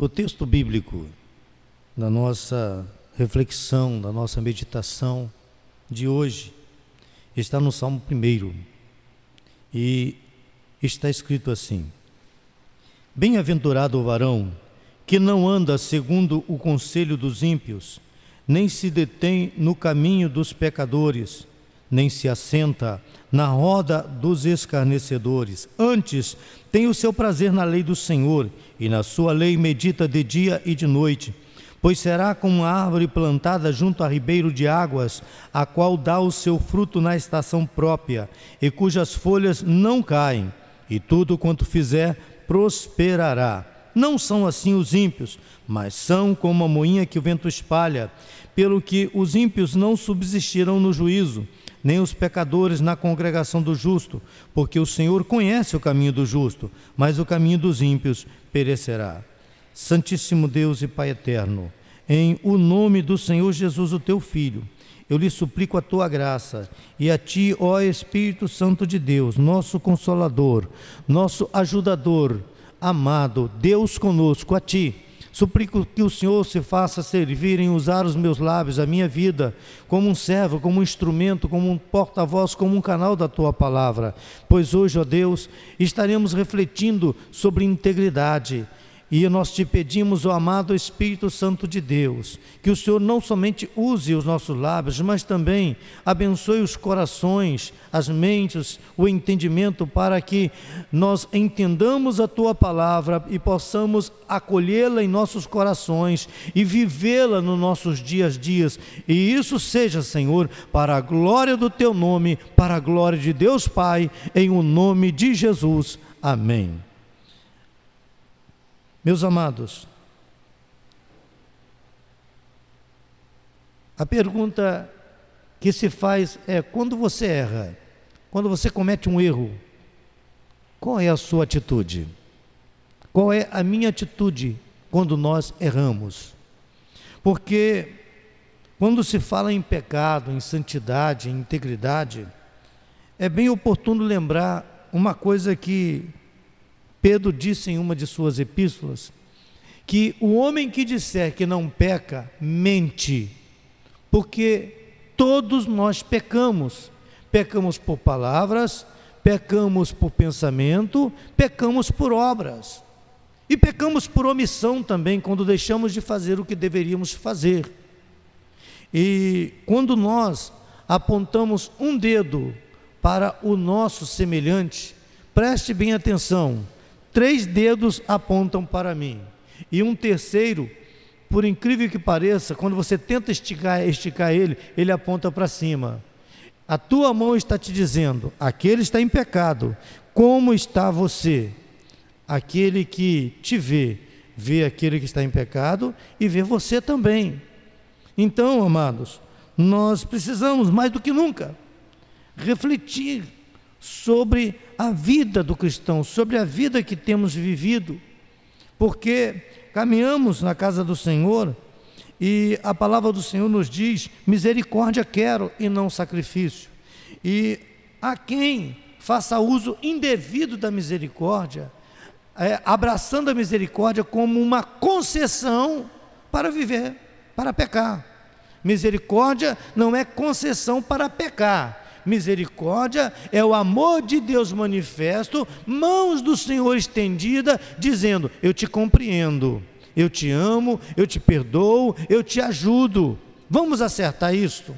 O texto bíblico da nossa reflexão, da nossa meditação de hoje está no Salmo 1 e está escrito assim: Bem-aventurado o varão que não anda segundo o conselho dos ímpios, nem se detém no caminho dos pecadores, nem se assenta na roda dos escarnecedores. Antes, tem o seu prazer na lei do Senhor, e na sua lei medita de dia e de noite. Pois será como uma árvore plantada junto a ribeiro de águas, a qual dá o seu fruto na estação própria, e cujas folhas não caem, e tudo quanto fizer prosperará. Não são assim os ímpios, mas são como a moinha que o vento espalha, pelo que os ímpios não subsistirão no juízo nem os pecadores na congregação do justo, porque o Senhor conhece o caminho do justo, mas o caminho dos ímpios perecerá. Santíssimo Deus e Pai eterno, em o nome do Senhor Jesus, o teu Filho, eu lhe suplico a tua graça e a ti, ó Espírito Santo de Deus, nosso consolador, nosso ajudador, amado, Deus conosco, a ti Suplico que o Senhor se faça servir em usar os meus lábios, a minha vida, como um servo, como um instrumento, como um porta-voz, como um canal da tua palavra. Pois hoje, ó Deus, estaremos refletindo sobre integridade e nós te pedimos, ó amado Espírito Santo de Deus, que o Senhor não somente use os nossos lábios, mas também abençoe os corações, as mentes, o entendimento, para que nós entendamos a tua palavra e possamos acolhê-la em nossos corações e vivê-la nos nossos dias a dias. E isso seja, Senhor, para a glória do teu nome, para a glória de Deus Pai, em o nome de Jesus. Amém. Meus amados, a pergunta que se faz é: quando você erra, quando você comete um erro, qual é a sua atitude? Qual é a minha atitude quando nós erramos? Porque quando se fala em pecado, em santidade, em integridade, é bem oportuno lembrar uma coisa que Pedro disse em uma de suas epístolas que o homem que disser que não peca, mente, porque todos nós pecamos. Pecamos por palavras, pecamos por pensamento, pecamos por obras. E pecamos por omissão também, quando deixamos de fazer o que deveríamos fazer. E quando nós apontamos um dedo para o nosso semelhante, preste bem atenção Três dedos apontam para mim. E um terceiro, por incrível que pareça, quando você tenta esticar, esticar ele, ele aponta para cima. A tua mão está te dizendo: aquele está em pecado. Como está você? Aquele que te vê, vê aquele que está em pecado e vê você também. Então, amados, nós precisamos mais do que nunca refletir sobre a vida do cristão, sobre a vida que temos vivido, porque caminhamos na casa do Senhor e a palavra do Senhor nos diz: misericórdia quero e não sacrifício. E a quem faça uso indevido da misericórdia, é, abraçando a misericórdia como uma concessão para viver, para pecar. Misericórdia não é concessão para pecar, Misericórdia é o amor de Deus manifesto, mãos do Senhor estendida, dizendo: Eu te compreendo, eu te amo, eu te perdoo, eu te ajudo. Vamos acertar isto?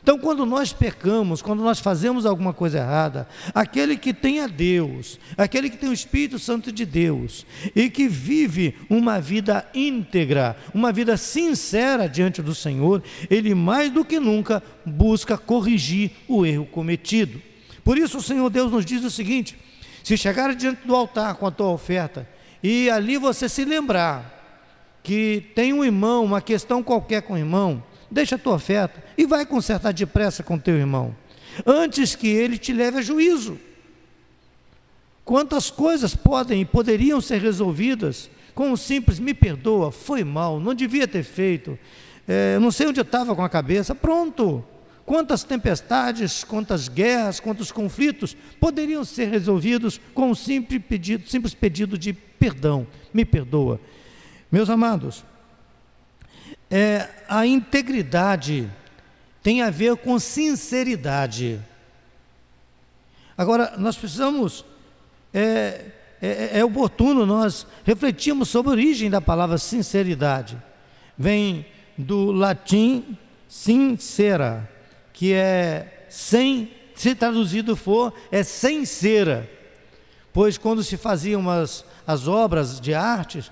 Então, quando nós pecamos, quando nós fazemos alguma coisa errada, aquele que tem a Deus, aquele que tem o Espírito Santo de Deus e que vive uma vida íntegra, uma vida sincera diante do Senhor, ele mais do que nunca busca corrigir o erro cometido. Por isso, o Senhor Deus nos diz o seguinte: se chegar diante do altar com a tua oferta e ali você se lembrar que tem um irmão, uma questão qualquer com o irmão, deixa a tua oferta e vai consertar depressa com teu irmão, antes que ele te leve a juízo. Quantas coisas podem e poderiam ser resolvidas com um simples me perdoa, foi mal, não devia ter feito, é, não sei onde eu estava com a cabeça, pronto. Quantas tempestades, quantas guerras, quantos conflitos poderiam ser resolvidos com um simples pedido, simples pedido de perdão, me perdoa. Meus amados, é, a integridade tem a ver com sinceridade. Agora, nós precisamos, é, é, é oportuno nós refletirmos sobre a origem da palavra sinceridade. Vem do latim sincera, que é sem, se traduzido for, é sem cera. Pois quando se faziam as, as obras de artes,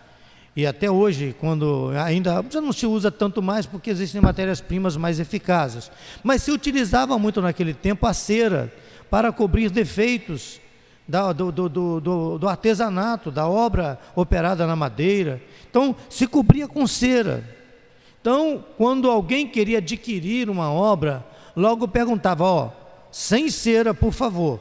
e até hoje, quando ainda já não se usa tanto mais porque existem matérias-primas mais eficazes, mas se utilizava muito naquele tempo a cera para cobrir defeitos da, do, do, do, do, artesanato, da obra operada na madeira. Então, se cobria com cera. Então, quando alguém queria adquirir uma obra, logo perguntava: Ó, sem cera, por favor.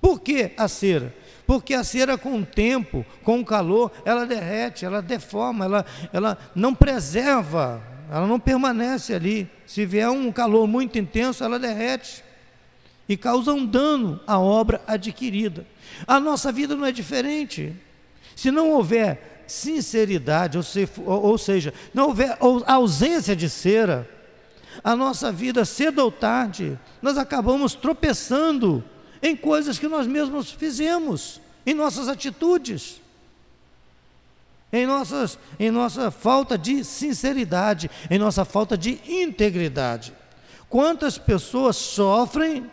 Por que a cera? Porque a cera com o tempo, com o calor, ela derrete, ela deforma, ela, ela não preserva, ela não permanece ali. Se vier um calor muito intenso, ela derrete e causa um dano à obra adquirida. A nossa vida não é diferente. Se não houver sinceridade, ou, se, ou seja, não houver ausência de cera, a nossa vida, cedo ou tarde, nós acabamos tropeçando em coisas que nós mesmos fizemos, em nossas atitudes, em, nossas, em nossa falta de sinceridade, em nossa falta de integridade. Quantas pessoas sofrem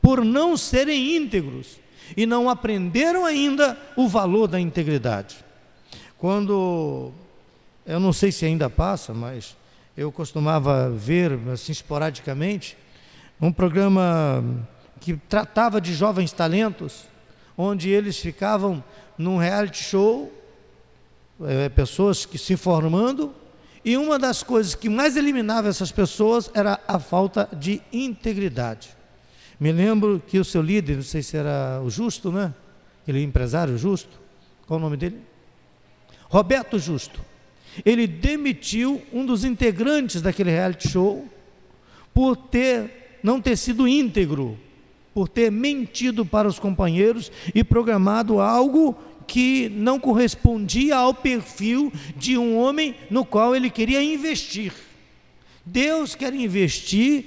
por não serem íntegros e não aprenderam ainda o valor da integridade? Quando, eu não sei se ainda passa, mas eu costumava ver, assim, esporadicamente, um programa que tratava de jovens talentos, onde eles ficavam num reality show, é, pessoas que se formando, e uma das coisas que mais eliminava essas pessoas era a falta de integridade. Me lembro que o seu líder, não sei se era o Justo, né? Ele empresário Justo. Qual o nome dele? Roberto Justo. Ele demitiu um dos integrantes daquele reality show por ter não ter sido íntegro por ter mentido para os companheiros e programado algo que não correspondia ao perfil de um homem no qual ele queria investir. Deus quer investir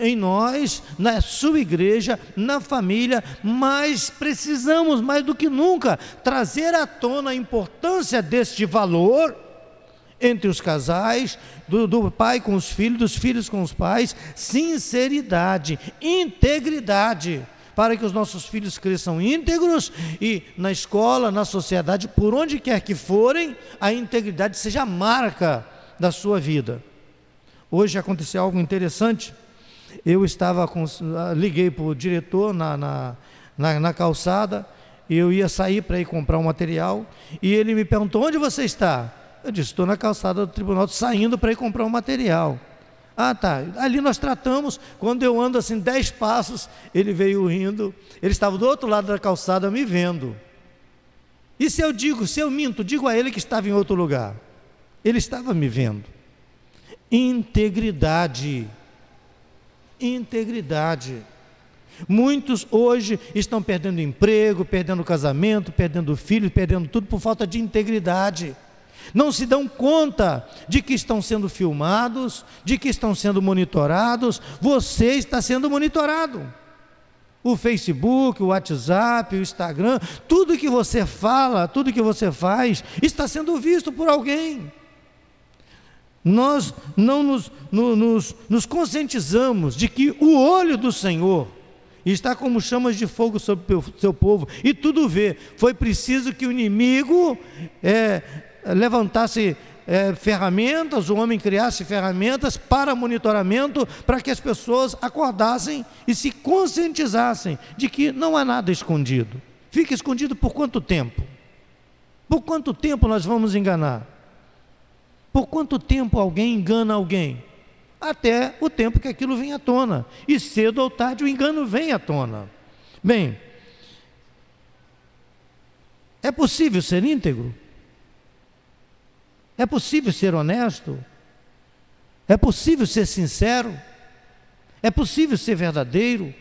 em nós, na sua igreja, na família, mas precisamos mais do que nunca trazer à tona a importância deste valor entre os casais, do, do, pai com os filhos, dos filhos com os pais, sinceridade, integridade, para que os nossos filhos cresçam íntegros e na escola, na sociedade, por onde quer que forem, a integridade seja a marca da sua vida. Hoje aconteceu algo interessante. Eu estava com, liguei para o diretor na, na, na, na calçada, eu ia sair para ir comprar um material, e ele me perguntou: onde você está? Eu disse: estou na calçada do tribunal, saindo para ir comprar um material. Ah, tá. Ali nós tratamos. Quando eu ando assim dez passos, ele veio rindo. Ele estava do outro lado da calçada me vendo. E se eu digo, se eu minto, digo a ele que estava em outro lugar. Ele estava me vendo. Integridade. Integridade. Muitos hoje estão perdendo emprego, perdendo casamento, perdendo filho, perdendo tudo por falta de integridade não se dão conta de que estão sendo filmados, de que estão sendo monitorados. Você está sendo monitorado. O Facebook, o WhatsApp, o Instagram, tudo que você fala, tudo que você faz, está sendo visto por alguém. Nós não nos, no, nos, nos conscientizamos de que o olho do Senhor está como chamas de fogo sobre o seu povo e tudo vê. Foi preciso que o inimigo é, levantasse é, ferramentas, o homem criasse ferramentas para monitoramento, para que as pessoas acordassem e se conscientizassem de que não há nada escondido. Fica escondido por quanto tempo? Por quanto tempo nós vamos enganar? Por quanto tempo alguém engana alguém? Até o tempo que aquilo vem à tona. E cedo ou tarde o engano vem à tona. Bem, é possível ser íntegro? É possível ser honesto? É possível ser sincero? É possível ser verdadeiro?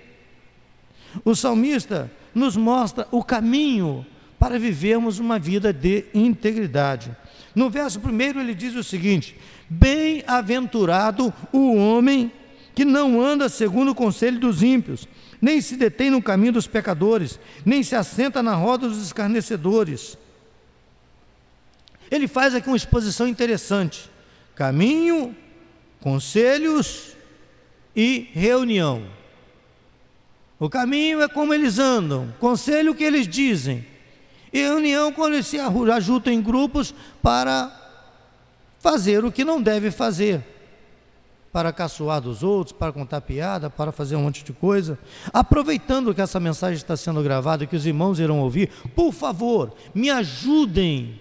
O salmista nos mostra o caminho para vivermos uma vida de integridade. No verso primeiro ele diz o seguinte: Bem-aventurado o homem que não anda segundo o conselho dos ímpios, nem se detém no caminho dos pecadores, nem se assenta na roda dos escarnecedores. Ele faz aqui uma exposição interessante: caminho, conselhos e reunião. O caminho é como eles andam, conselho que eles dizem, e reunião quando eles se ajuntam em grupos para fazer o que não deve fazer para caçoar dos outros, para contar piada, para fazer um monte de coisa. Aproveitando que essa mensagem está sendo gravada que os irmãos irão ouvir, por favor, me ajudem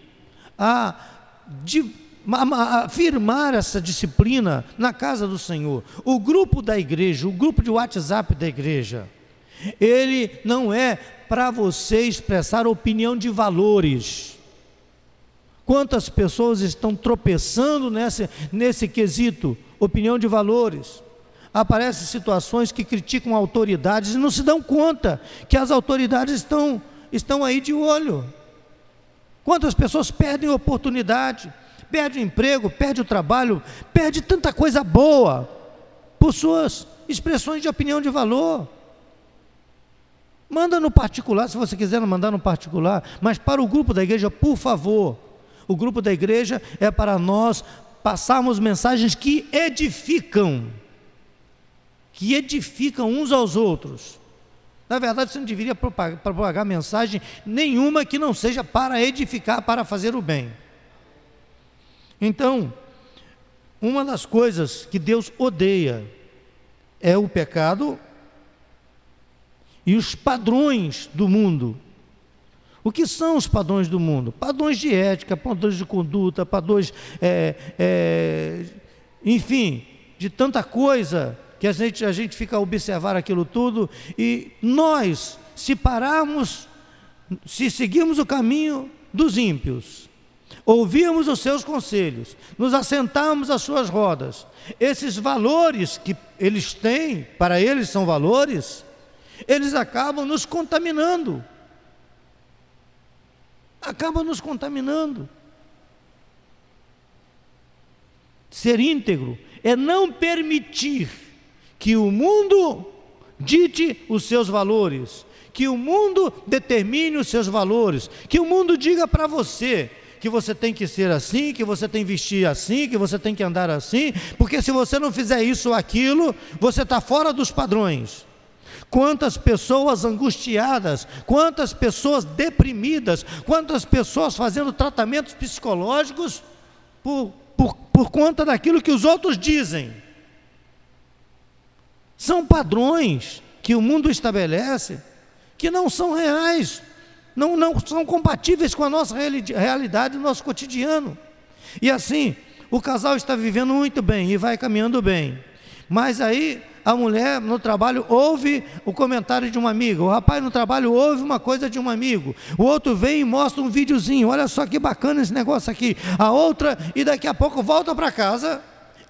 a, a, a firmar essa disciplina na casa do Senhor. O grupo da igreja, o grupo de WhatsApp da igreja, ele não é para você expressar opinião de valores. Quantas pessoas estão tropeçando nesse, nesse quesito? opinião de valores. Aparecem situações que criticam autoridades e não se dão conta que as autoridades estão, estão aí de olho. Quantas pessoas perdem oportunidade, perdem o emprego, perdem o trabalho, perdem tanta coisa boa por suas expressões de opinião de valor. Manda no particular, se você quiser mandar no particular, mas para o grupo da igreja, por favor. O grupo da igreja é para nós passarmos mensagens que edificam, que edificam uns aos outros. Na verdade, você não deveria propagar, mensagem nenhuma que não seja para edificar, para fazer o bem. Então, uma das coisas que Deus odeia é o pecado e os padrões do mundo. O que são os padrões do mundo? Padrões de ética, padrões de conduta, padrões, é, é, enfim, de tanta coisa que a gente, a gente fica a observar aquilo tudo e nós, se pararmos, se seguirmos o caminho dos ímpios, ouvirmos os seus conselhos, nos assentarmos às suas rodas, esses valores que eles têm, para eles são valores, eles acabam nos contaminando acaba nos contaminando. Ser íntegro é não permitir que o mundo dite os seus valores, que o mundo determine os seus valores, que o mundo diga para você que você tem que ser assim, que você tem que vestir assim, que você tem que andar assim, porque se você não fizer isso ou aquilo, você está fora dos padrões. Quantas pessoas angustiadas, quantas pessoas deprimidas, quantas pessoas fazendo tratamentos psicológicos por, por, por conta daquilo que os outros dizem. São padrões que o mundo estabelece que não são reais, não, não são compatíveis com a nossa realidade, o nosso cotidiano. E assim, o casal está vivendo muito bem e vai caminhando bem. Mas aí a mulher no trabalho ouve o comentário de um amigo, o rapaz no trabalho ouve uma coisa de um amigo, o outro vem e mostra um videozinho, olha só que bacana esse negócio aqui. A outra, e daqui a pouco volta para casa,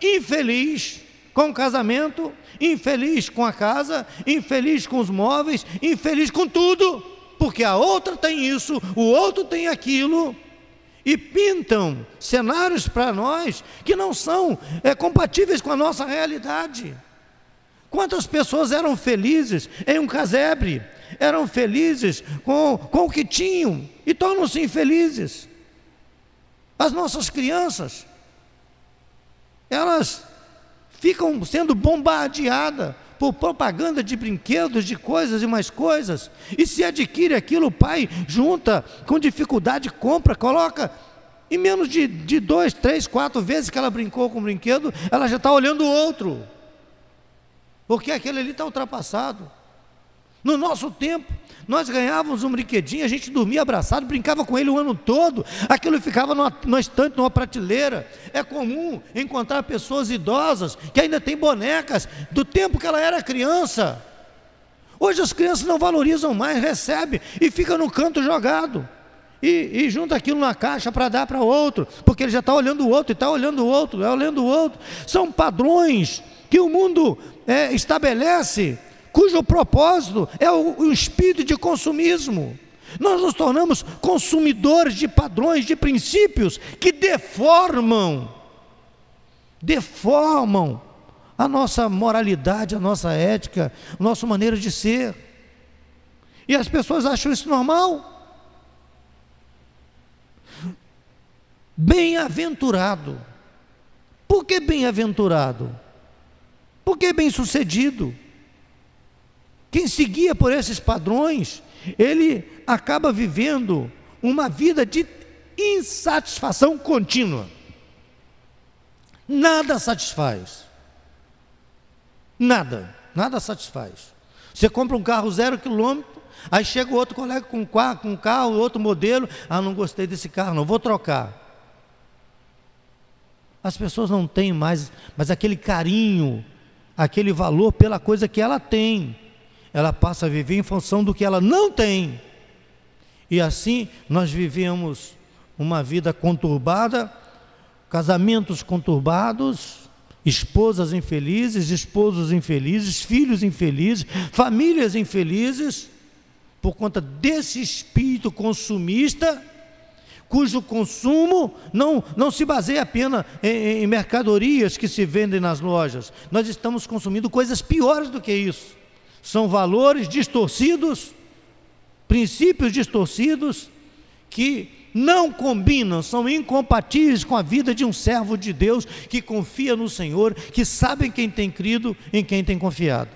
infeliz com o casamento, infeliz com a casa, infeliz com os móveis, infeliz com tudo, porque a outra tem isso, o outro tem aquilo e pintam cenários para nós que não são é, compatíveis com a nossa realidade. Quantas pessoas eram felizes em um casebre, eram felizes com, com o que tinham e tornam-se infelizes. As nossas crianças, elas ficam sendo bombardeadas por propaganda de brinquedos, de coisas e mais coisas. E se adquire aquilo, o pai junta, com dificuldade, compra, coloca. Em menos de, de dois, três, quatro vezes que ela brincou com o brinquedo, ela já está olhando o outro porque aquele ali está ultrapassado. No nosso tempo, nós ganhávamos um brinquedinho, a gente dormia abraçado, brincava com ele o ano todo, aquilo ficava numa, numa estante, numa prateleira. É comum encontrar pessoas idosas que ainda têm bonecas do tempo que ela era criança. Hoje as crianças não valorizam mais, recebe e fica no canto jogado. E, e junta aquilo na caixa para dar para outro, porque ele já está olhando o outro, e está olhando o outro, é olhando o outro. São padrões que o mundo é, estabelece, cujo propósito é o, o espírito de consumismo. Nós nos tornamos consumidores de padrões, de princípios que deformam, deformam a nossa moralidade, a nossa ética, a nossa maneira de ser. E as pessoas acham isso normal. Bem-aventurado. Por que bem-aventurado? Porque bem-sucedido. Quem seguia por esses padrões, ele acaba vivendo uma vida de insatisfação contínua. Nada satisfaz. Nada, nada satisfaz. Você compra um carro zero quilômetro, aí chega outro colega com um carro, outro modelo, ah, não gostei desse carro, não vou trocar. As pessoas não têm mais, mas aquele carinho, aquele valor pela coisa que ela tem. Ela passa a viver em função do que ela não tem. E assim nós vivemos uma vida conturbada, casamentos conturbados, esposas infelizes, esposos infelizes, filhos infelizes, famílias infelizes, por conta desse espírito consumista, cujo consumo não, não se baseia apenas em, em mercadorias que se vendem nas lojas. Nós estamos consumindo coisas piores do que isso. São valores distorcidos, princípios distorcidos, que não combinam, são incompatíveis com a vida de um servo de Deus que confia no Senhor, que sabe em quem tem crido, em quem tem confiado.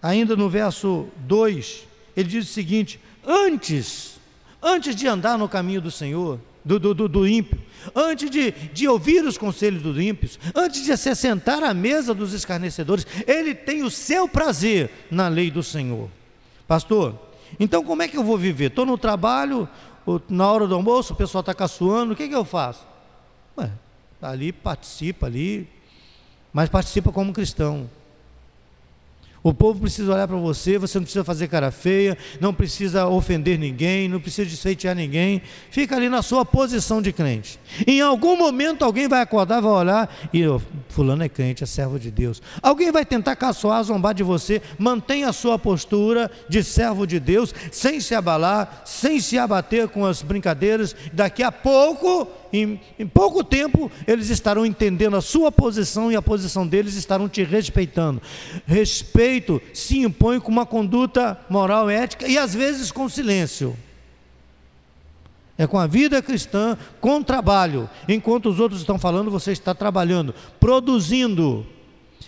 Ainda no verso 2, ele diz o seguinte: Antes, antes de andar no caminho do Senhor, do, do, do, ímpio, antes de, de ouvir os conselhos dos ímpios, antes de se assentar à mesa dos escarnecedores, ele tem o seu prazer na lei do Senhor. Pastor, então como é que eu vou viver? Estou no trabalho, na hora do almoço, o pessoal está caçoando, o que, que eu faço? Ué, ali participa ali, mas participa como cristão. O povo precisa olhar para você, você não precisa fazer cara feia, não precisa ofender ninguém, não precisa desfeitear ninguém. Fica ali na sua posição de crente. Em algum momento alguém vai acordar, vai olhar e oh, fulano é crente, é servo de Deus. Alguém vai tentar caçoar, zombar de você. Mantenha a sua postura de servo de Deus, sem se abalar, sem se abater com as brincadeiras. Daqui a pouco em, em, pouco tempo eles estarão entendendo a sua posição e a posição deles estarão te respeitando. Respeito se impõe com uma conduta moral, ética e às vezes com silêncio. É com a vida cristã, com trabalho. Enquanto os outros estão falando, você está trabalhando, produzindo.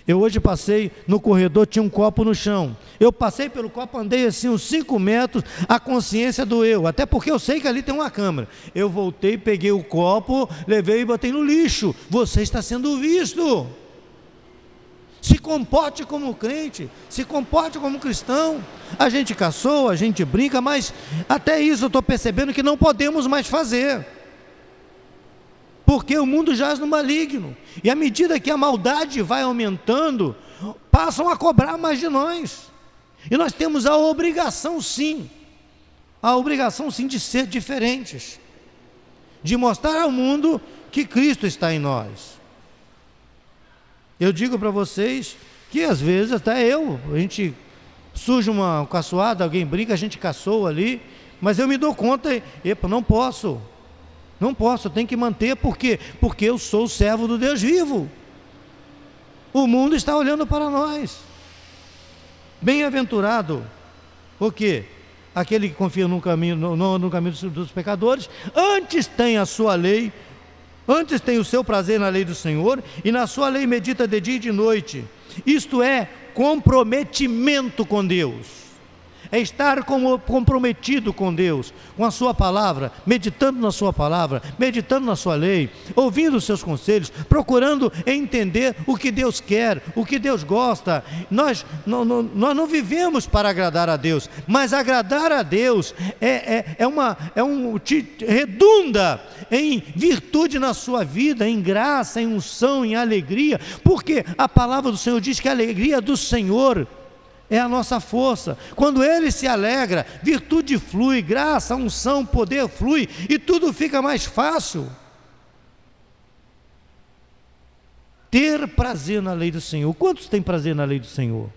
Eu hoje passei no corredor, tinha um copo no chão. Eu passei pelo copo, andei assim uns 5 metros, a consciência doeu, até porque eu sei que ali tem uma câmera. Eu voltei, peguei o copo, levei e botei no lixo. Você está sendo visto. Se comporte como crente, se comporte como cristão. A gente caçou, a gente brinca, mas até isso eu estou percebendo que não podemos mais fazer porque o mundo jaz no maligno. E à medida que a maldade vai aumentando, passam a cobrar mais de nós. E nós temos a obrigação, sim, a obrigação, sim, de ser diferentes, de mostrar ao mundo que Cristo está em nós. Eu digo para vocês que às vezes até eu, a gente surge uma caçoada, alguém brinca, a gente caçou ali, mas eu me dou conta, epa, não posso, não posso, eu tenho que manter, por quê? Porque eu sou servo do Deus vivo. O mundo está olhando para nós. Bem-aventurado, o quê? Aquele que confia no caminho, no, no caminho dos pecadores, antes tem a sua lei, antes tem o seu prazer na lei do Senhor, e na sua lei medita de dia e de noite. Isto é comprometimento com Deus é estar comprometido com Deus, com a Sua palavra, meditando na Sua palavra, meditando na Sua lei, ouvindo os seus conselhos, procurando entender o que Deus quer, o que Deus gosta. Nós não, não, nós não vivemos para agradar a Deus, mas agradar a Deus é, é, é, uma, é um, te redunda em virtude na sua vida, em graça, em unção, em alegria, porque a palavra do Senhor diz que a alegria do Senhor é a nossa força. Quando ele se alegra, virtude flui, graça, unção, poder flui e tudo fica mais fácil. Ter prazer na lei do Senhor. Quantos têm prazer na lei do Senhor?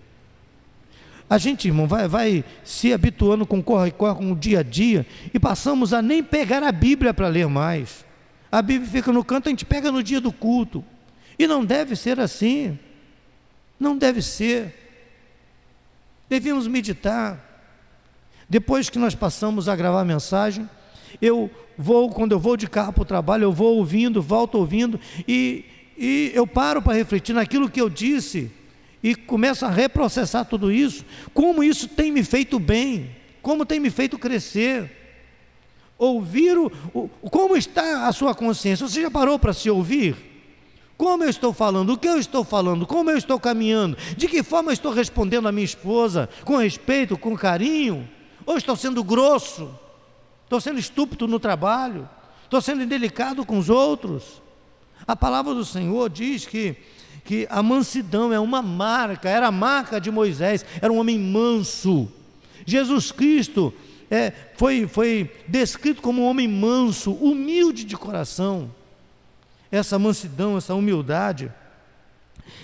a gente, irmão, vai, vai se habituando com corre-corre, com o dia a dia, e passamos a nem pegar a Bíblia para ler mais. A Bíblia fica no canto, a gente pega no dia do culto. E não deve ser assim. Não deve ser. Devíamos meditar. Depois que nós passamos a gravar a mensagem, eu vou, quando eu vou de carro para o trabalho, eu vou ouvindo, volto ouvindo, e, e eu paro para refletir naquilo que eu disse e começo a reprocessar tudo isso, como isso tem me feito bem, como tem me feito crescer. Ouvir o, o como está a sua consciência. Você já parou para se ouvir? Como eu estou falando? O que eu estou falando? Como eu estou caminhando? De que forma eu estou respondendo a minha esposa? Com respeito, com carinho? Ou estou sendo grosso? Estou sendo estúpido no trabalho? Estou sendo indelicado com os outros? A palavra do Senhor diz que que a mansidão é uma marca, era a marca de Moisés, era um homem manso. Jesus Cristo é, foi, foi descrito como um homem manso, humilde de coração. Essa mansidão, essa humildade,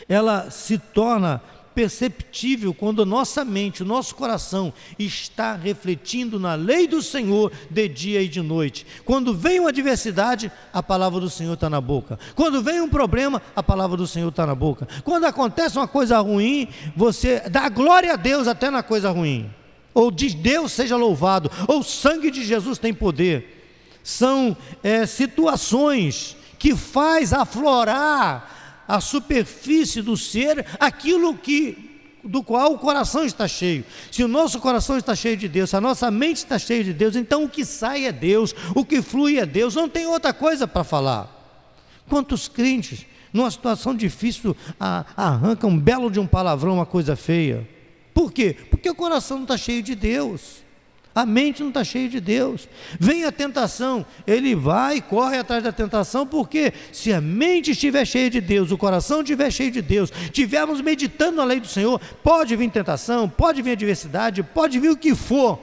ela se torna perceptível quando a nossa mente, o nosso coração está refletindo na lei do Senhor de dia e de noite. Quando vem uma adversidade, a palavra do Senhor está na boca. Quando vem um problema, a palavra do Senhor está na boca. Quando acontece uma coisa ruim, você dá glória a Deus até na coisa ruim. Ou diz Deus seja louvado, ou o sangue de Jesus tem poder. São é, situações que faz aflorar a superfície do ser aquilo que do qual o coração está cheio. Se o nosso coração está cheio de Deus, se a nossa mente está cheia de Deus, então o que sai é Deus, o que flui é Deus, não tem outra coisa para falar. Quantos crentes, numa situação difícil, arrancam um belo de um palavrão, uma coisa feia? Por quê? Porque o coração não está cheio de Deus. A mente não está cheia de Deus. Vem a tentação, ele vai e corre atrás da tentação, porque se a mente estiver cheia de Deus, o coração estiver cheio de Deus, estivermos meditando na lei do Senhor, pode vir tentação, pode vir adversidade, pode vir o que for.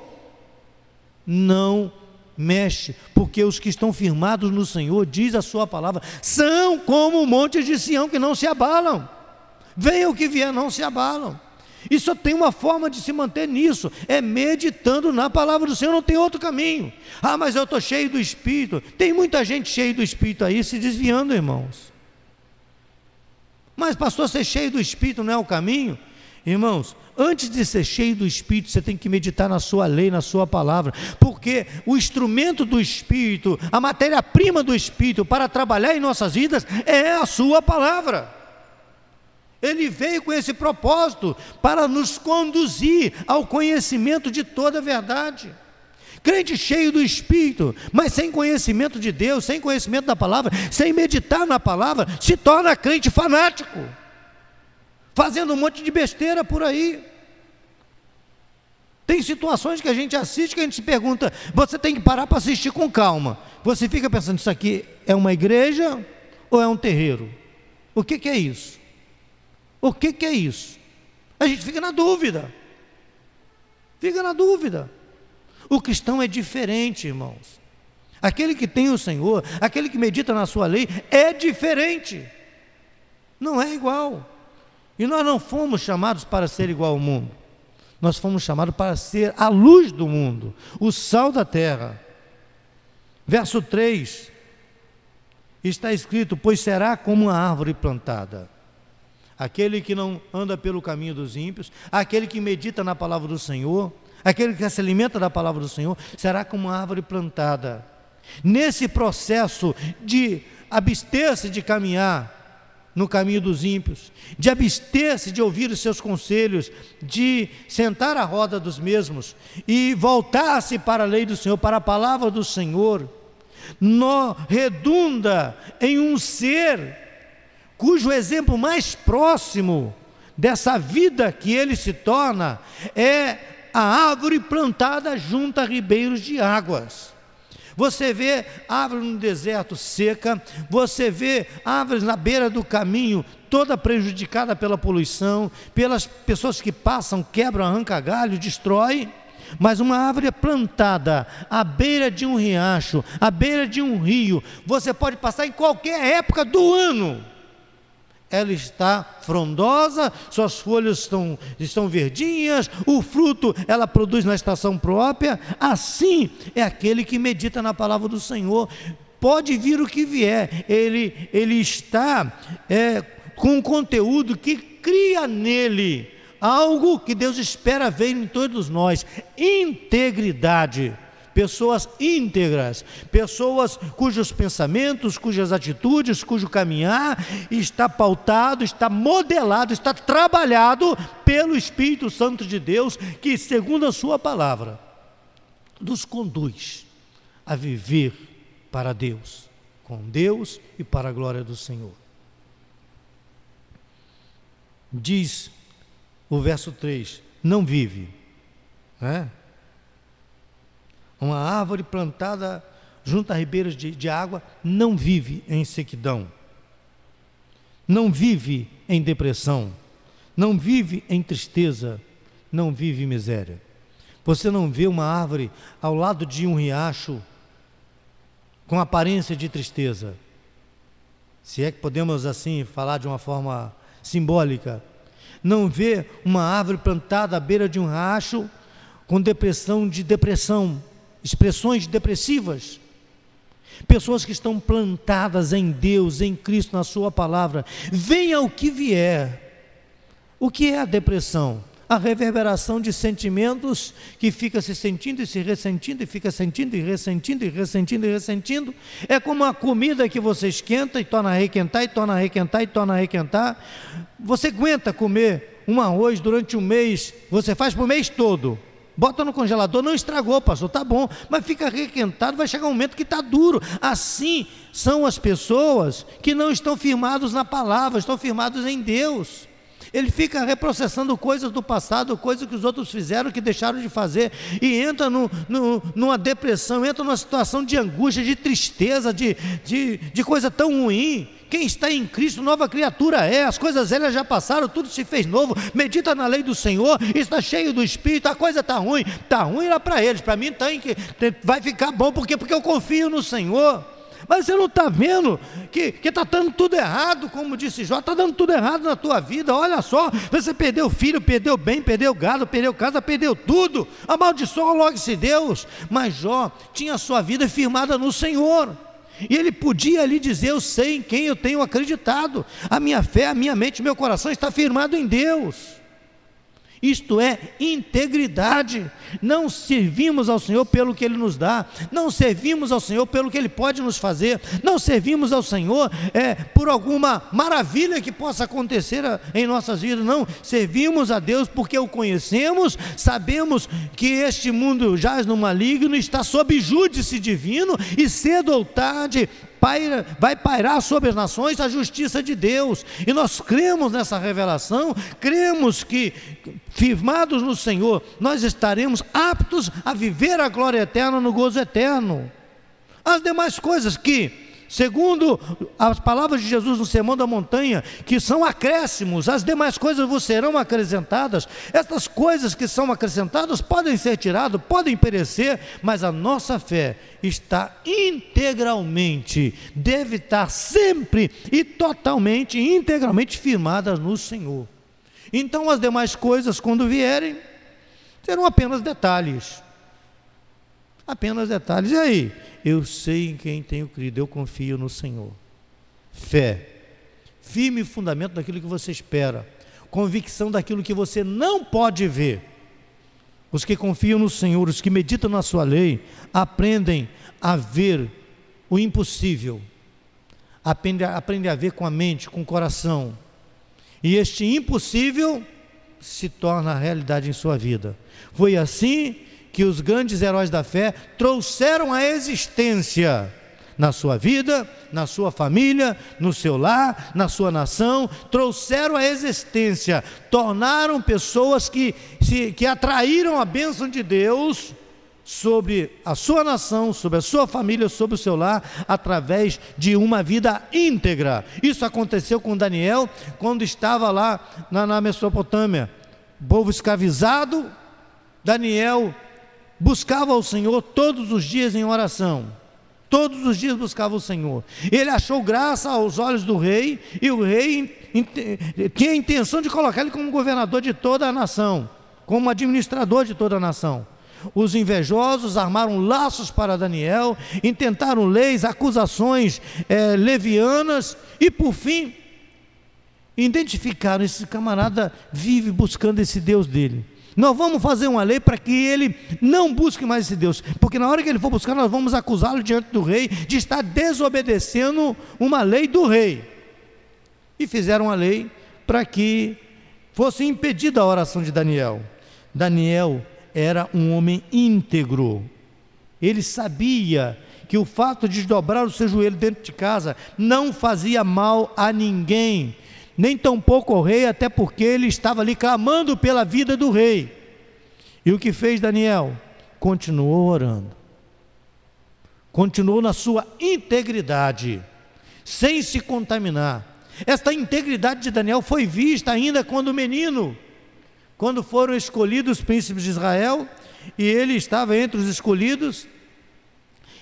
Não mexe, porque os que estão firmados no Senhor, diz a sua palavra, são como o monte de Sião que não se abalam. Venha o que vier, não se abalam. E só tem uma forma de se manter nisso, é meditando na palavra do Senhor, não tem outro caminho. Ah, mas eu estou cheio do Espírito. Tem muita gente cheia do Espírito aí se desviando, irmãos. Mas, pastor, ser cheio do Espírito não é o caminho? Irmãos, antes de ser cheio do Espírito, você tem que meditar na sua lei, na sua palavra, porque o instrumento do Espírito, a matéria-prima do Espírito para trabalhar em nossas vidas é a sua palavra. Ele veio com esse propósito para nos conduzir ao conhecimento de toda a verdade. Crente cheio do Espírito, mas sem conhecimento de Deus, sem conhecimento da palavra, sem meditar na palavra, se torna crente fanático, fazendo um monte de besteira por aí. Tem situações que a gente assiste que a gente se pergunta, você tem que parar para assistir com calma. Você fica pensando, isso aqui é uma igreja ou é um terreiro? O que, que é isso? O que, que é isso? A gente fica na dúvida. Fica na dúvida. O cristão é diferente, irmãos. Aquele que tem o Senhor, aquele que medita na sua lei, é diferente. Não é igual. E nós não fomos chamados para ser igual ao mundo. Nós fomos chamados para ser a luz do mundo, o sal da terra. Verso 3 está escrito: Pois será como uma árvore plantada aquele que não anda pelo caminho dos ímpios, aquele que medita na palavra do Senhor, aquele que se alimenta da palavra do Senhor, será como uma árvore plantada. Nesse processo de abster-se de caminhar no caminho dos ímpios, de abster-se de ouvir os seus conselhos, de sentar à roda dos mesmos e voltar-se para a lei do Senhor, para a palavra do Senhor, no, redunda em um ser cujo exemplo mais próximo dessa vida que ele se torna é a árvore plantada junto a ribeiros de águas. Você vê árvore no deserto seca, você vê árvores na beira do caminho toda prejudicada pela poluição, pelas pessoas que passam, quebram, arranca galho, destrói. Mas uma árvore plantada à beira de um riacho, à beira de um rio, você pode passar em qualquer época do ano ela está frondosa, suas folhas estão, estão verdinhas, o fruto ela produz na estação própria. Assim é aquele que medita na palavra do Senhor. Pode vir o que vier, ele, ele está é, com um conteúdo que cria nele algo que Deus espera ver em todos nós: integridade pessoas íntegras, pessoas cujos pensamentos, cujas atitudes, cujo caminhar está pautado, está modelado, está trabalhado pelo Espírito Santo de Deus, que, segundo a Sua palavra, nos conduz a viver para Deus, com Deus e para a glória do Senhor. Diz o verso 3: não vive, né? Uma árvore plantada junto a ribeiras de, de água não vive em sequidão, não vive em depressão, não vive em tristeza, não vive em miséria. Você não vê uma árvore ao lado de um riacho com aparência de tristeza. Se é que podemos assim falar de uma forma simbólica. Não vê uma árvore plantada à beira de um riacho com depressão de depressão, expressões depressivas. Pessoas que estão plantadas em Deus, em Cristo, na Sua palavra. Venha o que vier. O que é a depressão? A reverberação de sentimentos que fica se sentindo e se ressentindo, e fica sentindo e ressentindo e ressentindo e ressentindo. É como a comida que você esquenta e torna a requentar, e torna a requentar, e torna a requentar. Você aguenta comer um arroz durante um mês, você faz para o mês todo Bota no congelador, não estragou, pastor, tá bom, mas fica requentado, vai chegar um momento que está duro. Assim são as pessoas que não estão firmados na palavra, estão firmados em Deus. Ele fica reprocessando coisas do passado, coisas que os outros fizeram, que deixaram de fazer, e entra no, no, numa depressão, entra numa situação de angústia, de tristeza, de, de, de coisa tão ruim. Quem está em Cristo, nova criatura é, as coisas velhas já passaram, tudo se fez novo. Medita na lei do Senhor, está cheio do Espírito, a coisa está ruim, está ruim lá para eles, para mim tem que, vai ficar bom, porque, porque eu confio no Senhor. Mas você não está vendo que está dando tudo errado, como disse Jó, está dando tudo errado na tua vida. Olha só, você perdeu filho, perdeu bem, perdeu gado, perdeu casa, perdeu tudo. Amaldiçoa logo esse Deus. Mas Jó tinha a sua vida firmada no Senhor. E ele podia ali dizer: Eu sei em quem eu tenho acreditado. A minha fé, a minha mente, meu coração está firmado em Deus. Isto é integridade. Não servimos ao Senhor pelo que Ele nos dá, não servimos ao Senhor pelo que Ele pode nos fazer, não servimos ao Senhor é, por alguma maravilha que possa acontecer em nossas vidas, não. Servimos a Deus porque o conhecemos, sabemos que este mundo jaz no maligno, está sob júdice divino e cedo ou tarde paira, vai pairar sobre as nações a justiça de Deus. E nós cremos nessa revelação, cremos que, firmados no Senhor, nós estaremos aptos a viver a glória eterna no gozo eterno. As demais coisas que Segundo as palavras de Jesus no Sermão da Montanha, que são acréscimos, as demais coisas vos serão acrescentadas. Estas coisas que são acrescentadas podem ser tiradas, podem perecer, mas a nossa fé está integralmente, deve estar sempre e totalmente, integralmente firmada no Senhor. Então as demais coisas, quando vierem, serão apenas detalhes. Apenas detalhes. E aí? Eu sei em quem tenho crido, eu confio no Senhor. Fé, firme fundamento daquilo que você espera, convicção daquilo que você não pode ver. Os que confiam no Senhor, os que meditam na Sua lei, aprendem a ver o impossível, aprendem aprende a ver com a mente, com o coração. E este impossível se torna realidade em sua vida. Foi assim que os grandes heróis da fé trouxeram à existência na sua vida, na sua família, no seu lar, na sua nação, trouxeram à existência, tornaram pessoas que, se, que atraíram a bênção de Deus sobre a sua nação, sobre a sua família, sobre o seu lar, através de uma vida íntegra. Isso aconteceu com Daniel quando estava lá na, na Mesopotâmia, povo escravizado. Daniel buscava ao Senhor todos os dias em oração. Todos os dias buscava o Senhor. Ele achou graça aos olhos do rei, e o rei tinha a intenção de colocar ele como governador de toda a nação, como administrador de toda a nação. Os invejosos armaram laços para Daniel, intentaram leis, acusações é, levianas e, por fim, identificaram: esse camarada vive buscando esse Deus dele. Nós vamos fazer uma lei para que ele não busque mais esse Deus, porque na hora que ele for buscar, nós vamos acusá-lo diante do rei de estar desobedecendo uma lei do rei. E fizeram a lei para que fosse impedida a oração de Daniel. Daniel era um homem íntegro. Ele sabia que o fato de dobrar o seu joelho dentro de casa não fazia mal a ninguém, nem tampouco ao rei, até porque ele estava ali clamando pela vida do rei. E o que fez Daniel? Continuou orando, continuou na sua integridade, sem se contaminar. Esta integridade de Daniel foi vista ainda quando menino quando foram escolhidos os príncipes de Israel, e ele estava entre os escolhidos,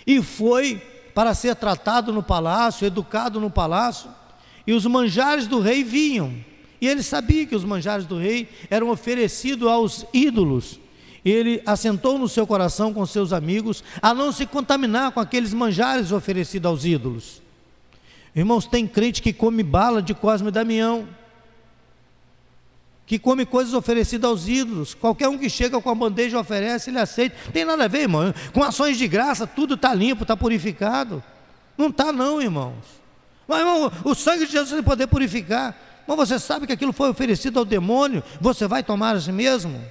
e foi para ser tratado no palácio, educado no palácio, e os manjares do rei vinham, e ele sabia que os manjares do rei eram oferecidos aos ídolos, ele assentou no seu coração com seus amigos a não se contaminar com aqueles manjares oferecidos aos ídolos. Irmãos, tem crente que come bala de Cosme e Damião, que come coisas oferecidas aos ídolos. Qualquer um que chega com a bandeja oferece, ele aceita. Tem nada a ver, irmão. Com ações de graça, tudo está limpo, está purificado. Não está, não, irmãos. Mas, irmão, o sangue de Jesus tem poder purificar. Mas você sabe que aquilo foi oferecido ao demônio, você vai tomar a si mesmo?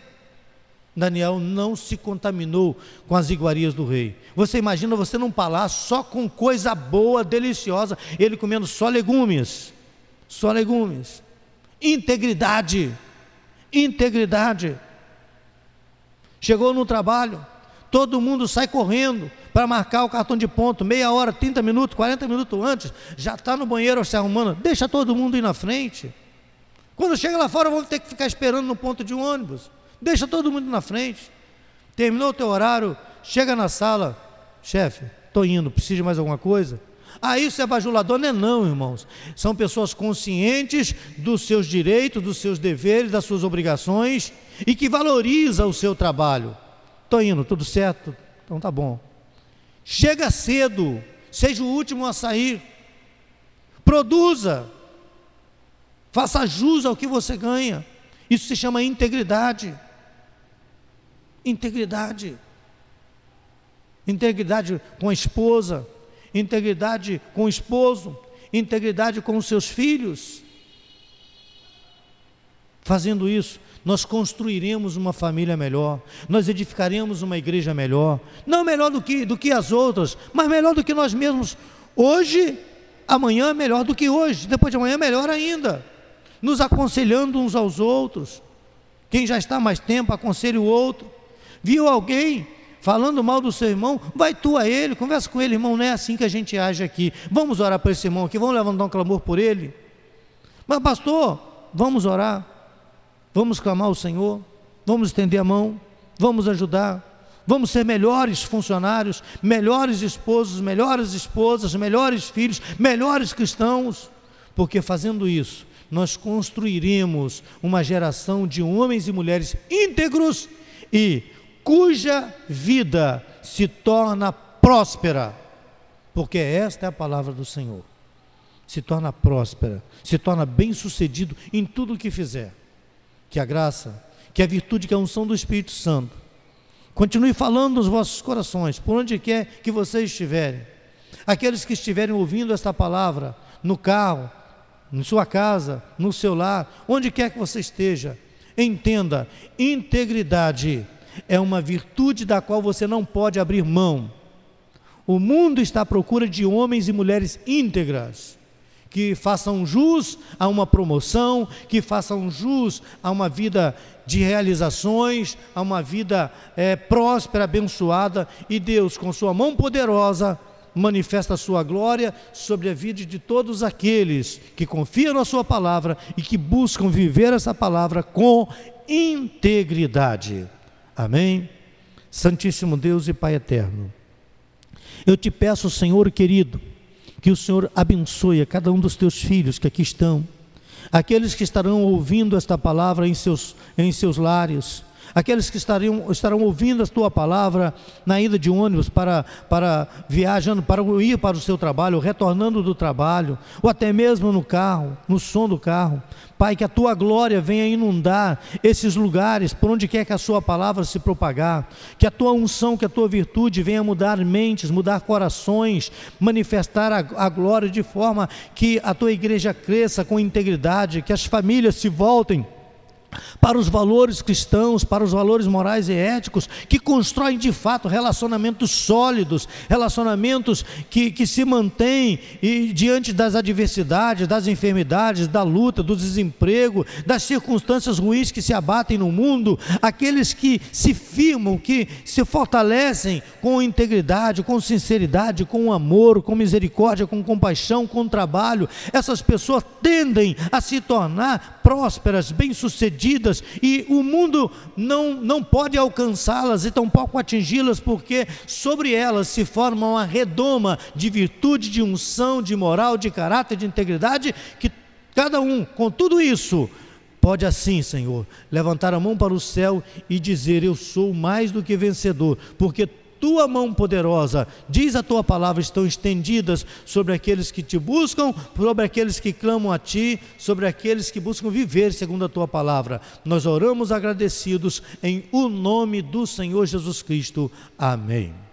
Daniel não se contaminou com as iguarias do rei. Você imagina você num palácio só com coisa boa, deliciosa, ele comendo só legumes, só legumes. Integridade integridade. Chegou no trabalho, todo mundo sai correndo para marcar o cartão de ponto, meia hora, 30 minutos, 40 minutos antes, já está no banheiro se arrumando, deixa todo mundo ir na frente. Quando chega lá fora, vão ter que ficar esperando no ponto de ônibus. Deixa todo mundo na frente. Terminou o teu horário, chega na sala, chefe, estou indo, precisa de mais alguma coisa? Ah, isso é bajulador? Não é não, irmãos. São pessoas conscientes dos seus direitos, dos seus deveres, das suas obrigações e que valoriza o seu trabalho. Estou indo, tudo certo? Então tá bom. Chega cedo, seja o último a sair. Produza. Faça jus ao que você ganha. Isso se chama integridade. Integridade. Integridade com a esposa integridade com o esposo, integridade com os seus filhos. Fazendo isso, nós construiremos uma família melhor, nós edificaremos uma igreja melhor, não melhor do que, do que as outras, mas melhor do que nós mesmos. Hoje, amanhã melhor do que hoje, depois de amanhã melhor ainda, nos aconselhando uns aos outros. Quem já está mais tempo, aconselhe o outro. Viu alguém falando mal do seu irmão, vai tu a ele, conversa com ele, irmão, não é assim que a gente age aqui. Vamos orar por esse irmão aqui, vamos levantar um clamor por ele. Mas, pastor, vamos orar, vamos clamar ao Senhor, vamos estender a mão, vamos ajudar, vamos ser melhores funcionários, melhores esposos, melhores esposas, melhores filhos, melhores cristãos, porque fazendo isso, nós construiremos uma geração de homens e mulheres íntegros e cuja vida se torna próspera, porque esta é a palavra do Senhor. Se torna próspera, se torna bem-sucedido em tudo o que fizer. Que a graça, que a virtude, que a unção do Espírito Santo continue falando nos vossos corações, por onde quer que vocês estiverem. Aqueles que estiverem ouvindo esta palavra no carro, em sua casa, no seu lar, onde quer que você esteja, entenda: integridade é uma virtude da qual você não pode abrir mão. O mundo está à procura de homens e mulheres íntegras, que façam jus a uma promoção, que façam jus a uma vida de realizações, a uma vida é, próspera, abençoada, e Deus, com Sua mão poderosa, manifesta a Sua glória sobre a vida de todos aqueles que confiam na Sua palavra e que buscam viver essa palavra com integridade. Amém? Santíssimo Deus e Pai eterno. Eu te peço, Senhor querido, que o Senhor abençoe a cada um dos teus filhos que aqui estão, aqueles que estarão ouvindo esta palavra em seus, em seus lares, aqueles que estariam, estarão ouvindo a tua palavra na ida de ônibus para, para viajando, para ir para o seu trabalho, retornando do trabalho, ou até mesmo no carro, no som do carro. Pai, que a tua glória venha inundar esses lugares por onde quer que a sua palavra se propagar, que a tua unção, que a tua virtude venha mudar mentes, mudar corações, manifestar a, a glória de forma que a tua igreja cresça com integridade, que as famílias se voltem para os valores cristãos, para os valores morais e éticos, que constroem de fato relacionamentos sólidos, relacionamentos que, que se mantêm e, diante das adversidades, das enfermidades, da luta, do desemprego, das circunstâncias ruins que se abatem no mundo, aqueles que se firmam, que se fortalecem com integridade, com sinceridade, com amor, com misericórdia, com compaixão, com trabalho, essas pessoas tendem a se tornar prósperas, bem-sucedidas e o mundo não, não pode alcançá-las e tampouco atingi-las, porque sobre elas se forma uma redoma de virtude, de unção, de moral, de caráter, de integridade, que cada um, com tudo isso, Pode assim, Senhor, levantar a mão para o céu e dizer: Eu sou mais do que vencedor, porque tua mão poderosa, diz a tua palavra, estão estendidas sobre aqueles que te buscam, sobre aqueles que clamam a ti, sobre aqueles que buscam viver segundo a tua palavra. Nós oramos agradecidos em o nome do Senhor Jesus Cristo. Amém.